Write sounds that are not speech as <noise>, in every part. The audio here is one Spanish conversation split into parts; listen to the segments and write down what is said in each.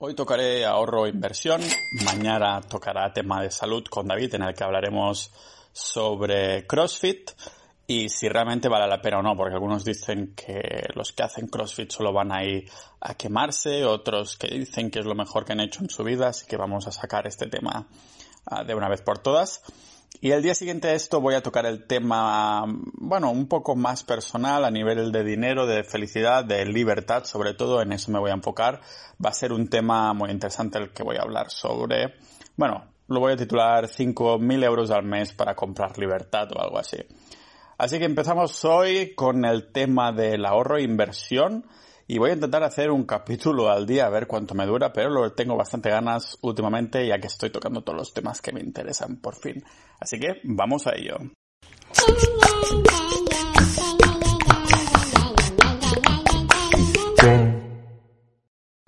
Hoy tocaré ahorro e inversión, mañana tocará tema de salud con David en el que hablaremos sobre CrossFit y si realmente vale la pena o no, porque algunos dicen que los que hacen CrossFit solo van a ir a quemarse, otros que dicen que es lo mejor que han hecho en su vida, así que vamos a sacar este tema ah, de una vez por todas. Y el día siguiente a esto voy a tocar el tema, bueno, un poco más personal a nivel de dinero, de felicidad, de libertad, sobre todo en eso me voy a enfocar. Va a ser un tema muy interesante el que voy a hablar sobre, bueno, lo voy a titular 5.000 euros al mes para comprar libertad o algo así. Así que empezamos hoy con el tema del ahorro e inversión y voy a intentar hacer un capítulo al día a ver cuánto me dura, pero lo tengo bastante ganas últimamente ya que estoy tocando todos los temas que me interesan por fin. Así que vamos a ello.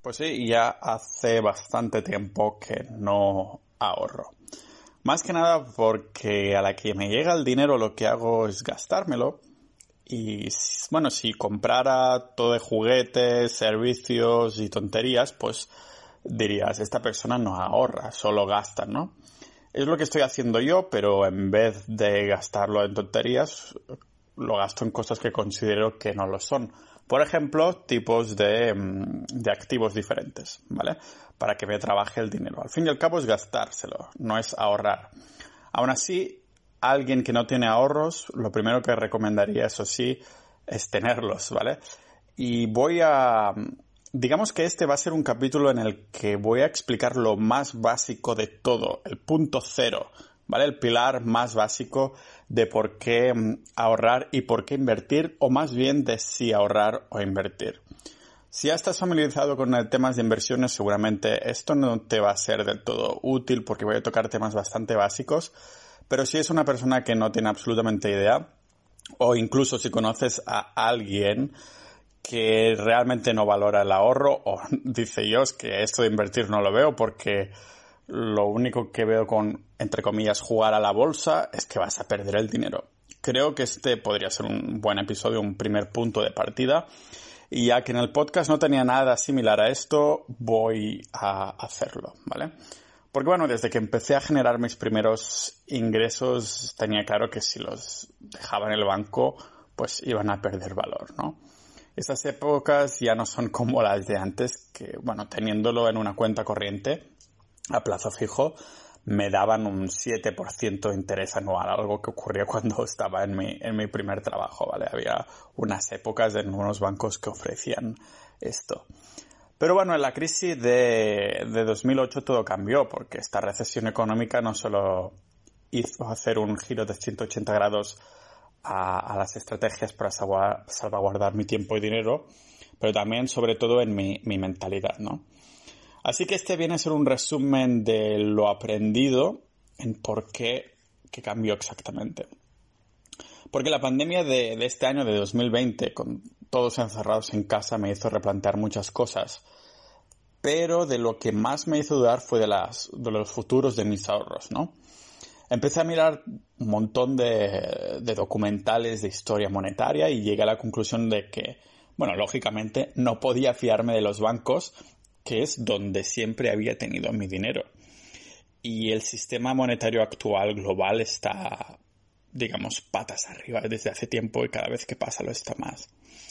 Pues sí, ya hace bastante tiempo que no ahorro. Más que nada porque a la que me llega el dinero lo que hago es gastármelo y bueno, si comprara todo de juguetes, servicios y tonterías, pues dirías, esta persona no ahorra, solo gasta, ¿no? Es lo que estoy haciendo yo, pero en vez de gastarlo en tonterías, lo gasto en cosas que considero que no lo son. Por ejemplo, tipos de, mm, de activos diferentes, ¿vale? Para que me trabaje el dinero. Al fin y al cabo es gastárselo, no es ahorrar. Aún así, alguien que no tiene ahorros, lo primero que recomendaría, eso sí, es tenerlos, ¿vale? Y voy a... Digamos que este va a ser un capítulo en el que voy a explicar lo más básico de todo, el punto cero, ¿vale? El pilar más básico de por qué mm, ahorrar y por qué invertir, o más bien de si ahorrar o invertir. Si ya estás familiarizado con temas de inversiones, seguramente esto no te va a ser del todo útil porque voy a tocar temas bastante básicos, pero si es una persona que no tiene absolutamente idea, o incluso si conoces a alguien que realmente no valora el ahorro, o <laughs> dice yo es que esto de invertir no lo veo porque lo único que veo con, entre comillas, jugar a la bolsa es que vas a perder el dinero. Creo que este podría ser un buen episodio, un primer punto de partida. Y ya que en el podcast no tenía nada similar a esto, voy a hacerlo, ¿vale? Porque bueno, desde que empecé a generar mis primeros ingresos tenía claro que si los dejaba en el banco, pues iban a perder valor, ¿no? Esas épocas ya no son como las de antes, que bueno, teniéndolo en una cuenta corriente a plazo fijo, me daban un 7% de interés anual, algo que ocurría cuando <laughs> estaba en mi, en mi primer trabajo, ¿vale? Había unas épocas en unos bancos que ofrecían esto. Pero bueno, en la crisis de, 2008 todo cambió, porque esta recesión económica no solo hizo hacer un giro de 180 grados a, las estrategias para salvaguardar mi tiempo y dinero, pero también, sobre todo, en mi, mentalidad, ¿no? Así que este viene a ser un resumen de lo aprendido en por qué, qué cambió exactamente. Porque la pandemia de, este año, de 2020, con todos encerrados en casa, me hizo replantear muchas cosas pero de lo que más me hizo dudar fue de, las, de los futuros de mis ahorros, ¿no? Empecé a mirar un montón de, de documentales de historia monetaria y llegué a la conclusión de que, bueno, lógicamente no podía fiarme de los bancos, que es donde siempre había tenido mi dinero. Y el sistema monetario actual global está, digamos, patas arriba desde hace tiempo y cada vez que pasa lo está más.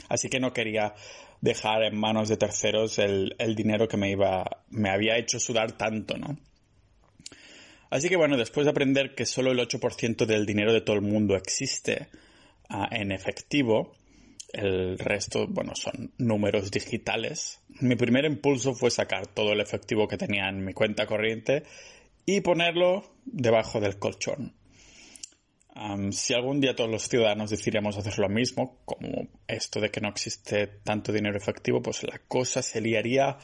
Así que no quería dejar en manos de terceros el, dinero que me iba, me había hecho sudar tanto, ¿no? Así que bueno, después de aprender que solo el 8% del dinero de todo el mundo existe ah, en efectivo, el resto, bueno, son números digitales. Mi primer impulso fue sacar todo el efectivo que tenía en mi cuenta corriente y ponerlo debajo del colchón si algún día todos los ciudadanos decidiéramos hacer lo mismo, como esto de que no existe tanto dinero efectivo, pues la cosa se liaría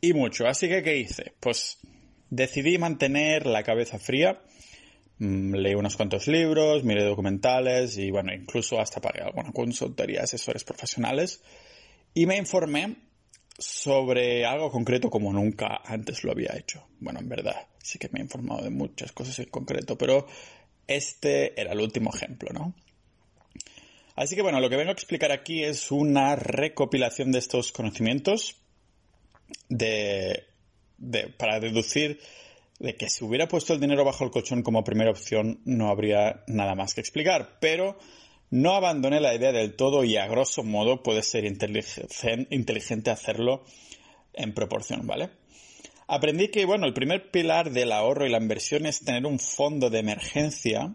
y mucho. Así que, ¿qué hice? Pues decidí mantener la cabeza fría. Mm, leí unos cuantos libros, miré documentales y, bueno, incluso hasta pagué alguna consultoría a asesores profesionales. Y me informé sobre algo concreto como nunca antes lo había hecho. Bueno, en verdad, sí que me he informado de muchas cosas en concreto, pero este era el último ejemplo, ¿no? Así que bueno, lo que vengo a explicar aquí es una recopilación de estos conocimientos de para deducir de que si hubiera puesto el dinero bajo el colchón como primera opción no habría nada más que explicar, pero no abandoné la idea del todo y a grosso modo puede ser inteligente hacerlo en proporción, ¿vale? Aprendí que, bueno, el primer pilar del ahorro y la inversión es tener un fondo de emergencia,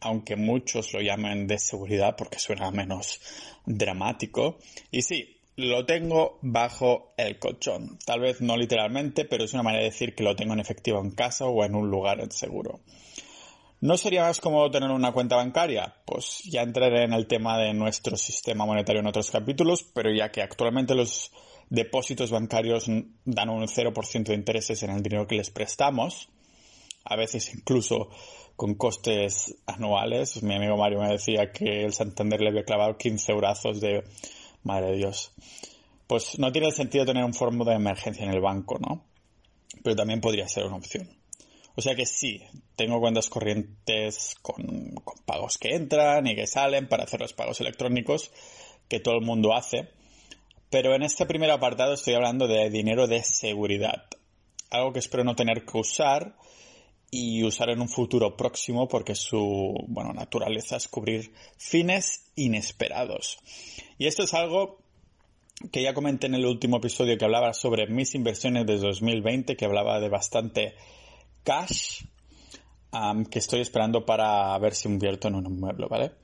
aunque muchos lo llamen de seguridad porque suena menos dramático. Y sí, lo tengo bajo el colchón. Tal vez no literalmente, pero es una manera de decir que lo tengo en efectivo en casa o en un lugar seguro. ¿No sería más cómodo tener una cuenta bancaria? Pues ya entraré en el tema de nuestro sistema monetario en otros capítulos, pero ya que actualmente los depósitos bancarios dan un 0% de intereses en el dinero que les prestamos, a veces incluso con costes anuales. Mi amigo Mario me decía que el Santander le había clavado 15 eurazos de... Madre de Dios. Pues no tiene sentido tener un fondo de emergencia en el banco, ¿no? Pero también podría ser una opción. O sea que sí, tengo cuentas corrientes con, con, pagos que entran y que salen para hacer los pagos electrónicos que todo el mundo hace. Pero en este primer apartado estoy hablando de dinero de seguridad. Algo que espero no tener que usar y usar en un futuro próximo porque su bueno, naturaleza es cubrir fines inesperados. Y esto es algo que ya comenté en el último episodio que hablaba sobre mis inversiones de 2020, que hablaba de bastante cash que estoy esperando para ver si invierto en un inmueble, ¿vale?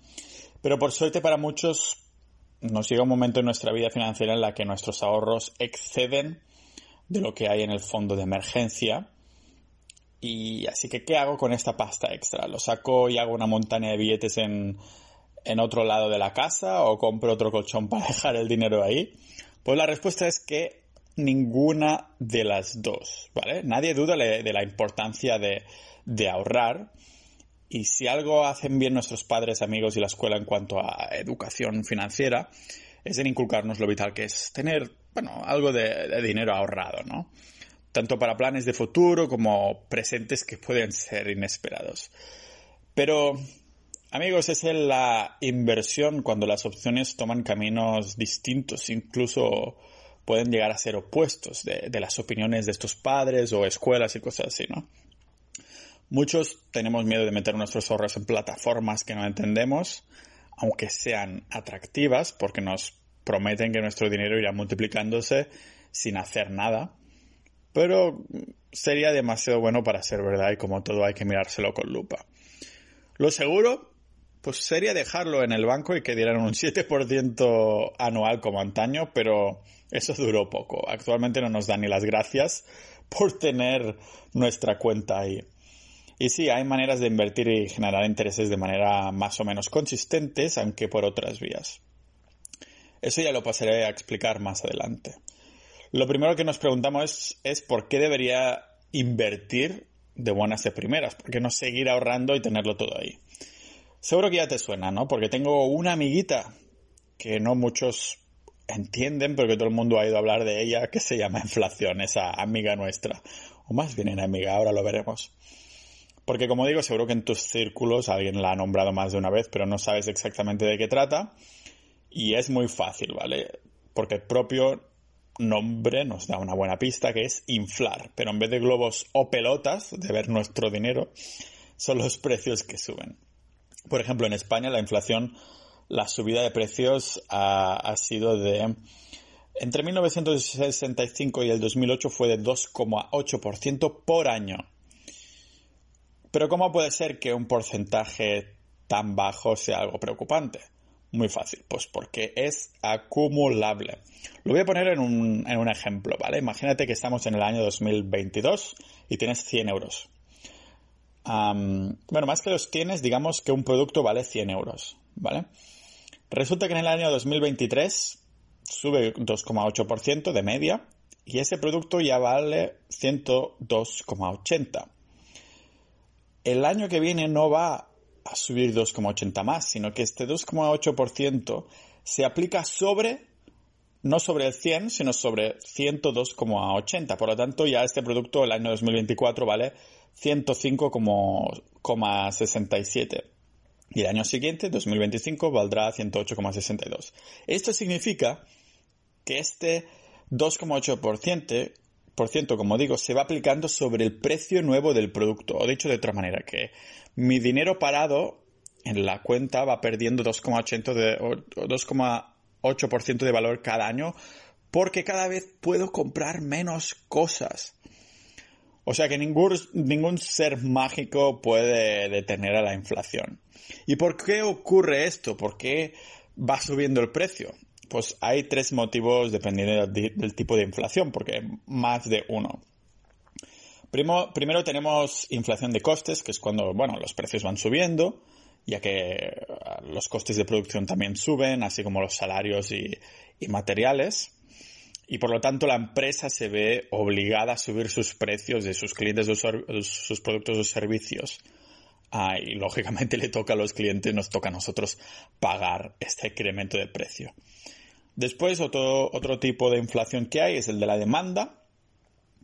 Pero por suerte para muchos nos llega un momento en nuestra vida financiera en la que nuestros ahorros exceden de lo que hay en el fondo de emergencia. Y así que, ¿qué hago con esta pasta extra? ¿Lo saco y hago una montaña de billetes en, en otro lado de la casa o compro otro colchón para <laughs> dejar el dinero ahí? Pues la respuesta es que ninguna de las dos, ¿vale? Nadie duda de la importancia de, de ahorrar y si algo hacen bien nuestros padres, amigos y la escuela en cuanto a educación financiera, es en inculcarnos lo vital que es tener, bueno, algo de, dinero ahorrado, ¿no? Tanto para planes de futuro como presentes que pueden ser inesperados. Pero, amigos, es la inversión cuando las opciones toman caminos distintos, incluso pueden llegar a ser opuestos de, de las opiniones de estos padres o escuelas y cosas así, ¿no? Muchos tenemos miedo de meter nuestros ahorros en plataformas que no entendemos, aunque sean atractivas, porque nos prometen que nuestro dinero irá multiplicándose sin hacer nada. Pero sería demasiado bueno para ser verdad y como todo hay que mirárselo con lupa. Lo seguro, pues sería dejarlo en el banco y que dieran un 7% anual como antaño, pero eso duró poco. Actualmente no nos dan ni las gracias por tener nuestra cuenta ahí. Y sí, hay maneras de invertir y generar intereses de manera más o menos consistentes, aunque por otras vías. Eso ya lo pasaré a explicar más adelante. Lo primero que nos preguntamos es, por qué debería invertir de buenas de primeras, por qué no seguir ahorrando y tenerlo todo ahí. Seguro que ya te suena, ¿no? Porque tengo una amiguita que no muchos entienden, pero que todo el mundo ha ido a hablar de ella, que se llama inflación, esa amiga nuestra. O más bien enemiga, ahora lo veremos. Porque como digo, seguro que en tus círculos alguien la ha nombrado más de una vez, pero no sabes exactamente de qué trata. Y es muy fácil, ¿vale? Porque el propio nombre nos da una buena pista que es inflar. Pero en vez de globos o pelotas de ver nuestro dinero, son los precios que suben. Por ejemplo, en España la inflación, la subida de precios ha, sido de... Entre 1965 y el 2008 fue de 2,8% por año. Pero ¿cómo puede ser que un porcentaje tan bajo sea algo preocupante? Muy fácil, pues porque es acumulable. Lo voy a poner en un, en un ejemplo, ¿vale? Imagínate que estamos en el año 2022 y tienes 100 euros. bueno, más que los tienes, digamos que un producto vale 100 euros, ¿vale? Resulta que en el año 2023 sube 2,8% de media y ese producto ya vale 102,80 el año que viene no va a subir 2,80 más, sino que este 2,8% se aplica sobre, no sobre el 100, sino sobre 102,80. Por lo tanto, ya este producto el año 2024 vale 105,67. Y el año siguiente, 2025, valdrá 108,62. Esto significa que este 2,8% por ciento, como digo, se va aplicando sobre el precio nuevo del producto. O dicho de otra manera, que mi dinero parado en la cuenta va perdiendo 2,8% de, de valor cada año porque cada vez puedo comprar menos cosas. O sea que ningún, ningún ser mágico puede detener a la inflación. ¿Y por qué ocurre esto? ¿Por qué va subiendo el precio? Pues hay tres motivos dependiendo del, tipo de inflación, porque más de uno. primero tenemos inflación de costes, que es cuando, bueno, los precios van subiendo, ya que los costes de producción también suben, así como los salarios y materiales y por lo tanto la empresa se ve obligada a subir sus precios de sus clientes, de sus productos o servicios. Ah, y lógicamente <laughs> le toca a los clientes, nos toca a nosotros pagar este incremento de precio. Después otro, otro tipo de inflación que hay es el de la demanda,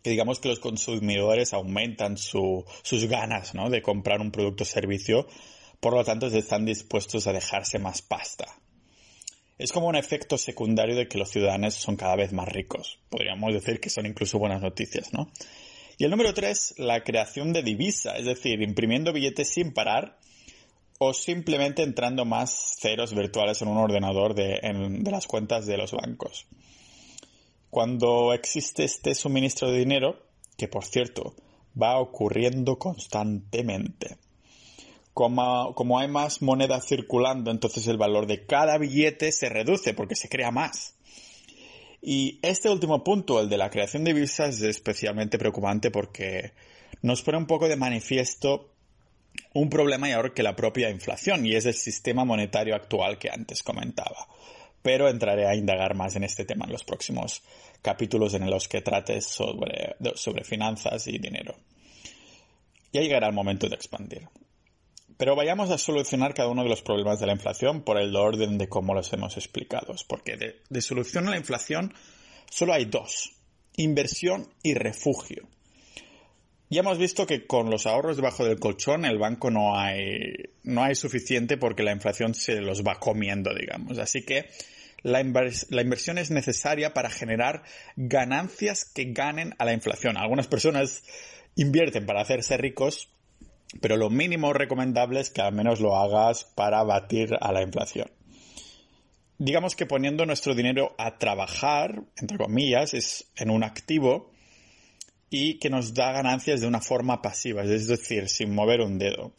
que digamos que los consumidores aumentan sus ganas ¿no? de comprar un producto o servicio, por lo tanto están dispuestos a dejarse más pasta. Es como un efecto secundario de que los ciudadanos son cada vez más ricos. Podríamos decir que son incluso buenas noticias, ¿no? Y el número tres, la creación de divisa, es decir, imprimiendo billetes sin parar o simplemente entrando más ceros virtuales en un ordenador de, las cuentas de los bancos. Cuando existe este suministro de dinero, que por cierto va ocurriendo constantemente, como, hay más moneda circulando, entonces el valor de cada billete se reduce porque se crea más. Y este último punto, el de la creación de divisas, es especialmente preocupante porque nos pone un poco de manifiesto un problema mayor que la propia inflación y es el sistema monetario actual que antes comentaba. Pero entraré a indagar más en este tema en los próximos capítulos en los que trate sobre, sobre finanzas y dinero. Ya llegará el momento de expandir. Pero vayamos a solucionar cada uno de los problemas de la inflación por el orden de cómo los hemos explicado. Porque de, solución a la inflación solo hay dos. Inversión y refugio. Ya hemos visto que con los ahorros debajo del colchón el banco no hay, no hay suficiente porque la inflación se los va comiendo, digamos. Así que la, la, inversión es necesaria para generar ganancias que ganen a la inflación. Algunas personas invierten para hacerse ricos pero lo mínimo recomendable es que al menos lo hagas para batir a la inflación. Digamos que poniendo nuestro dinero a trabajar, entre comillas, es en un activo y que nos da ganancias de una forma pasiva, es decir, sin mover un dedo.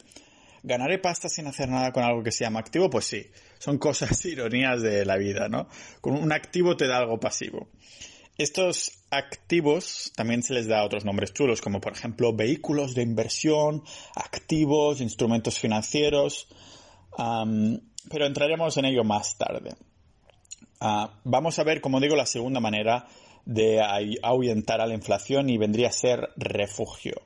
¿Ganaré pasta sin hacer nada con algo que se llama activo? Pues sí, son cosas <laughs> ironías de la vida, ¿no? Con un activo te da algo pasivo. Estos activos también se les da otros nombres chulos, como por ejemplo vehículos de inversión, activos, instrumentos financieros, pero entraremos en ello más tarde. Ah, vamos a ver, como digo, la segunda manera de ahuyentar a la inflación y vendría a ser refugio.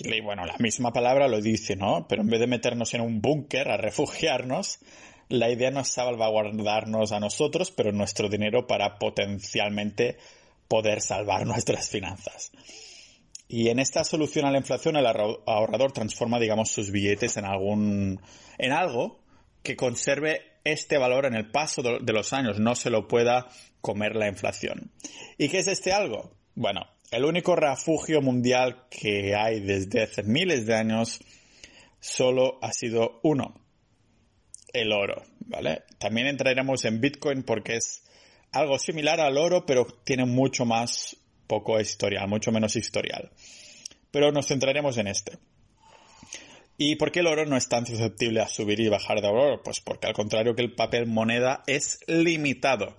Y bueno, la misma palabra lo dice, ¿no? Pero en vez de meternos en un búnker a refugiarnos, la idea no es salvaguardarnos a nosotros, pero nuestro dinero para potencialmente poder salvar <laughs> nuestras finanzas. Y en esta solución a la inflación, el ahorrador transforma, digamos, sus billetes en algún, en algo que conserve este valor en el paso de los años, no se lo pueda comer la inflación. ¿Y qué es este algo? Bueno, el único refugio mundial que hay desde hace miles de años solo ha sido uno, el oro, ¿vale? También entraremos en Bitcoin porque es algo similar al oro, pero tiene mucho más poco historial, mucho menos historial. Pero nos centraremos en este. ¿Y por qué el oro no es tan susceptible a subir y bajar de valor? Pues porque al contrario que el papel moneda es limitado.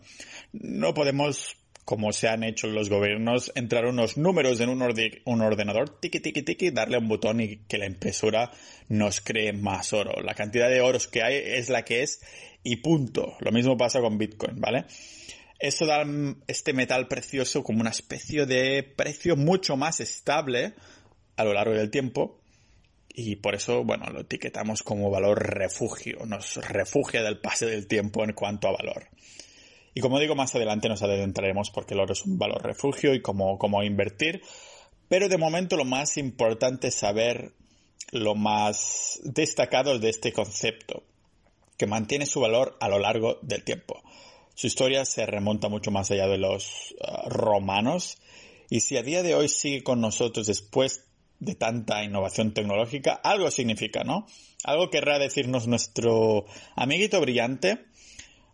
No podemos como se han hecho los gobiernos, entrar unos números en un, ordenador, tiki tiki tiki, darle un botón y que la impresora nos cree más oro. La cantidad de oros que hay es la que es y punto. Lo mismo pasa con Bitcoin, ¿vale? Eso da este metal precioso como una especie de precio mucho más estable a lo largo del tiempo y por eso, bueno, lo etiquetamos como valor refugio. Nos refugia del pase del tiempo en cuanto a valor. Y como digo, más adelante nos adentraremos porque el oro es un valor refugio y cómo, cómo invertir. Pero de momento lo más importante es saber lo más destacado de este concepto, que mantiene su valor a lo largo del tiempo. Su historia se remonta mucho más allá de los uh, romanos y si a día de hoy sigue con nosotros después de tanta innovación tecnológica, algo significa, ¿no? Algo querrá decirnos nuestro amiguito brillante,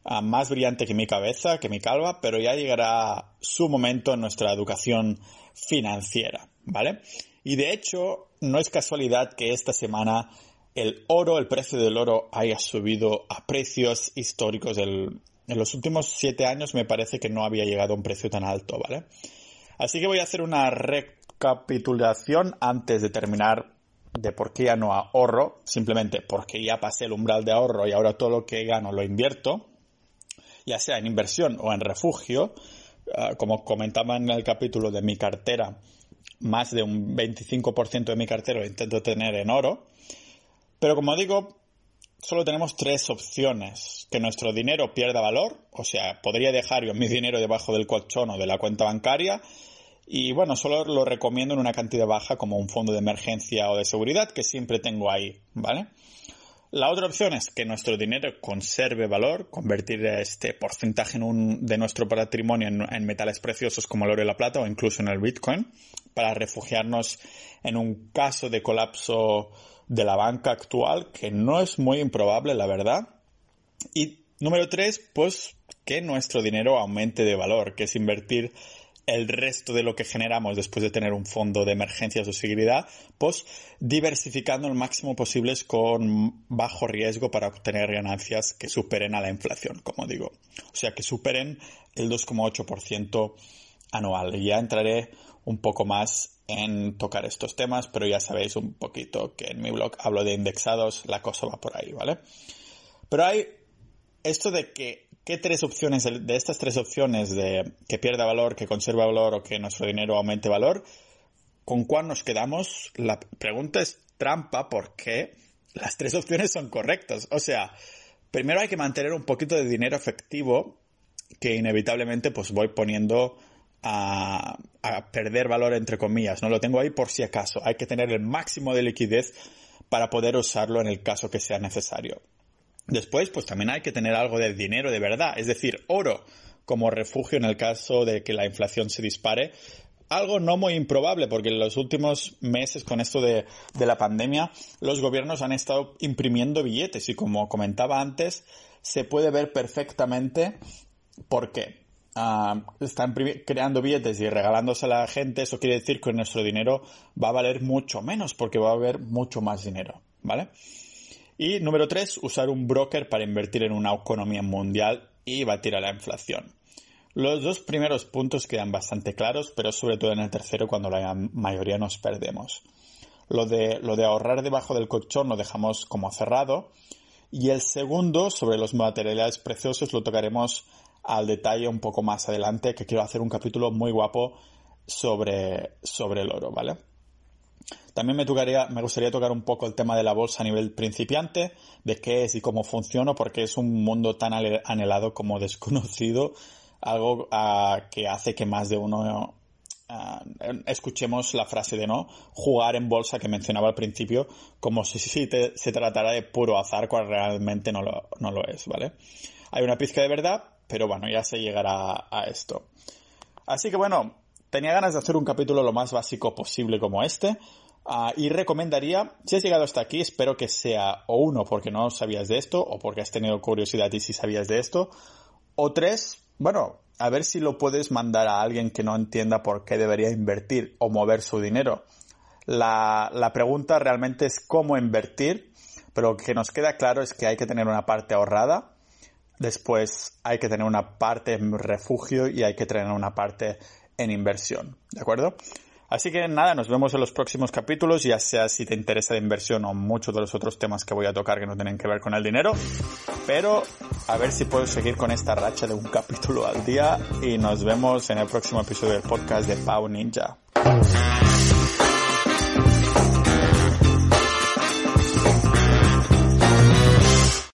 uh, más brillante que mi cabeza, que mi calva, pero ya llegará su momento en nuestra educación financiera, ¿vale? Y de hecho, no es casualidad que esta semana el oro, el precio del oro haya subido a precios históricos en los últimos siete años me parece que no había llegado a un precio tan alto, ¿vale? Así que voy a hacer una recapitulación antes de terminar de por qué ya no ahorro, simplemente porque ya pasé el umbral de ahorro y ahora todo lo que gano lo invierto, ya sea en inversión o en refugio, ah, como comentaba en el capítulo de mi cartera, más de un 25% de mi cartera lo intento tener en oro, pero como digo, solo tenemos tres opciones. Que nuestro dinero pierda valor, o sea, podría dejar yo mi dinero debajo del colchón o de la cuenta bancaria. Y bueno, solo lo recomiendo en una cantidad baja como un fondo de emergencia o de seguridad que siempre tengo ahí, ¿vale? La otra opción es que nuestro dinero conserve valor, convertir este porcentaje de nuestro patrimonio en, metales preciosos como el oro y la plata o incluso en el Bitcoin para refugiarnos en un caso de colapso de la banca actual, que no es muy improbable, la verdad. Y número tres, pues que nuestro dinero aumente de valor, que es invertir el resto de lo que generamos después de tener un fondo de emergencias o seguridad, pues diversificando el máximo posible con bajo riesgo para obtener ganancias que superen a la inflación, como digo. O sea, que superen el 2,8% anual. Ya entraré un poco más en tocar estos temas, pero ya sabéis un poquito que en mi blog hablo de indexados, la cosa va por ahí, ¿vale? Pero hay esto de que, ¿qué tres opciones, de estas tres opciones de que pierda valor, que conserve valor o que nuestro dinero aumente valor, ¿con cuál nos quedamos? La pregunta es trampa porque las tres opciones son correctas. O sea, primero hay que mantener un poquito de dinero efectivo que inevitablemente pues voy poniendo a, perder valor entre comillas, no lo tengo ahí por si acaso. Hay que tener el máximo de liquidez para poder usarlo en el caso que sea necesario. Después, pues también hay que tener algo de dinero de verdad, es decir, oro como refugio en el caso de que la inflación se dispare. Algo no muy improbable, porque en los últimos meses con esto de, de la pandemia, los gobiernos han estado imprimiendo billetes y como comentaba antes, se puede ver perfectamente por qué. Ah, están creando billetes y regalándose a la gente, eso quiere decir que nuestro dinero va a valer mucho menos porque va a haber mucho más dinero, ¿vale? Y número tres, usar un broker para invertir en una economía mundial y batir a la inflación. Los dos primeros puntos quedan bastante claros, pero sobre todo en el tercero cuando la mayoría nos perdemos. Lo de, lo de ahorrar debajo del colchón lo dejamos como cerrado. Y el segundo, sobre los materiales preciosos, lo tocaremos al detalle un poco más adelante, que quiero hacer un capítulo muy guapo sobre, sobre el oro, ¿vale? También me, tocaría, me gustaría tocar un poco el tema de la bolsa a nivel principiante, de qué es y cómo funciona, porque es un mundo tan anhelado como <laughs> desconocido, algo que hace que más de uno ah, escuchemos la frase de no jugar en bolsa que mencionaba al principio, como si, se tratara de puro azar, cuando realmente no lo es, ¿vale? Hay una pizca de verdad, pero bueno, ya se llegará a esto. Así que bueno, tenía ganas de hacer un capítulo lo más básico posible como este. Ah, y recomendaría, si has llegado hasta aquí, espero que sea o uno porque no sabías de esto, o porque has tenido curiosidad y si sabías de esto, o tres, bueno, a ver si lo puedes mandar a alguien que no entienda por qué debería invertir o mover su dinero. La, la pregunta realmente es cómo invertir, pero lo que nos queda claro es que hay que tener una parte ahorrada, Después hay que tener una parte en refugio y hay que tener una parte en inversión. ¿De acuerdo? Así que nada, nos vemos en los próximos capítulos, ya sea si te interesa la inversión o muchos de los otros temas que voy a tocar que no tienen que ver con el dinero. Pero a ver si puedo seguir con esta racha de un capítulo al día y nos vemos en el próximo episodio del podcast de Pau Ninja.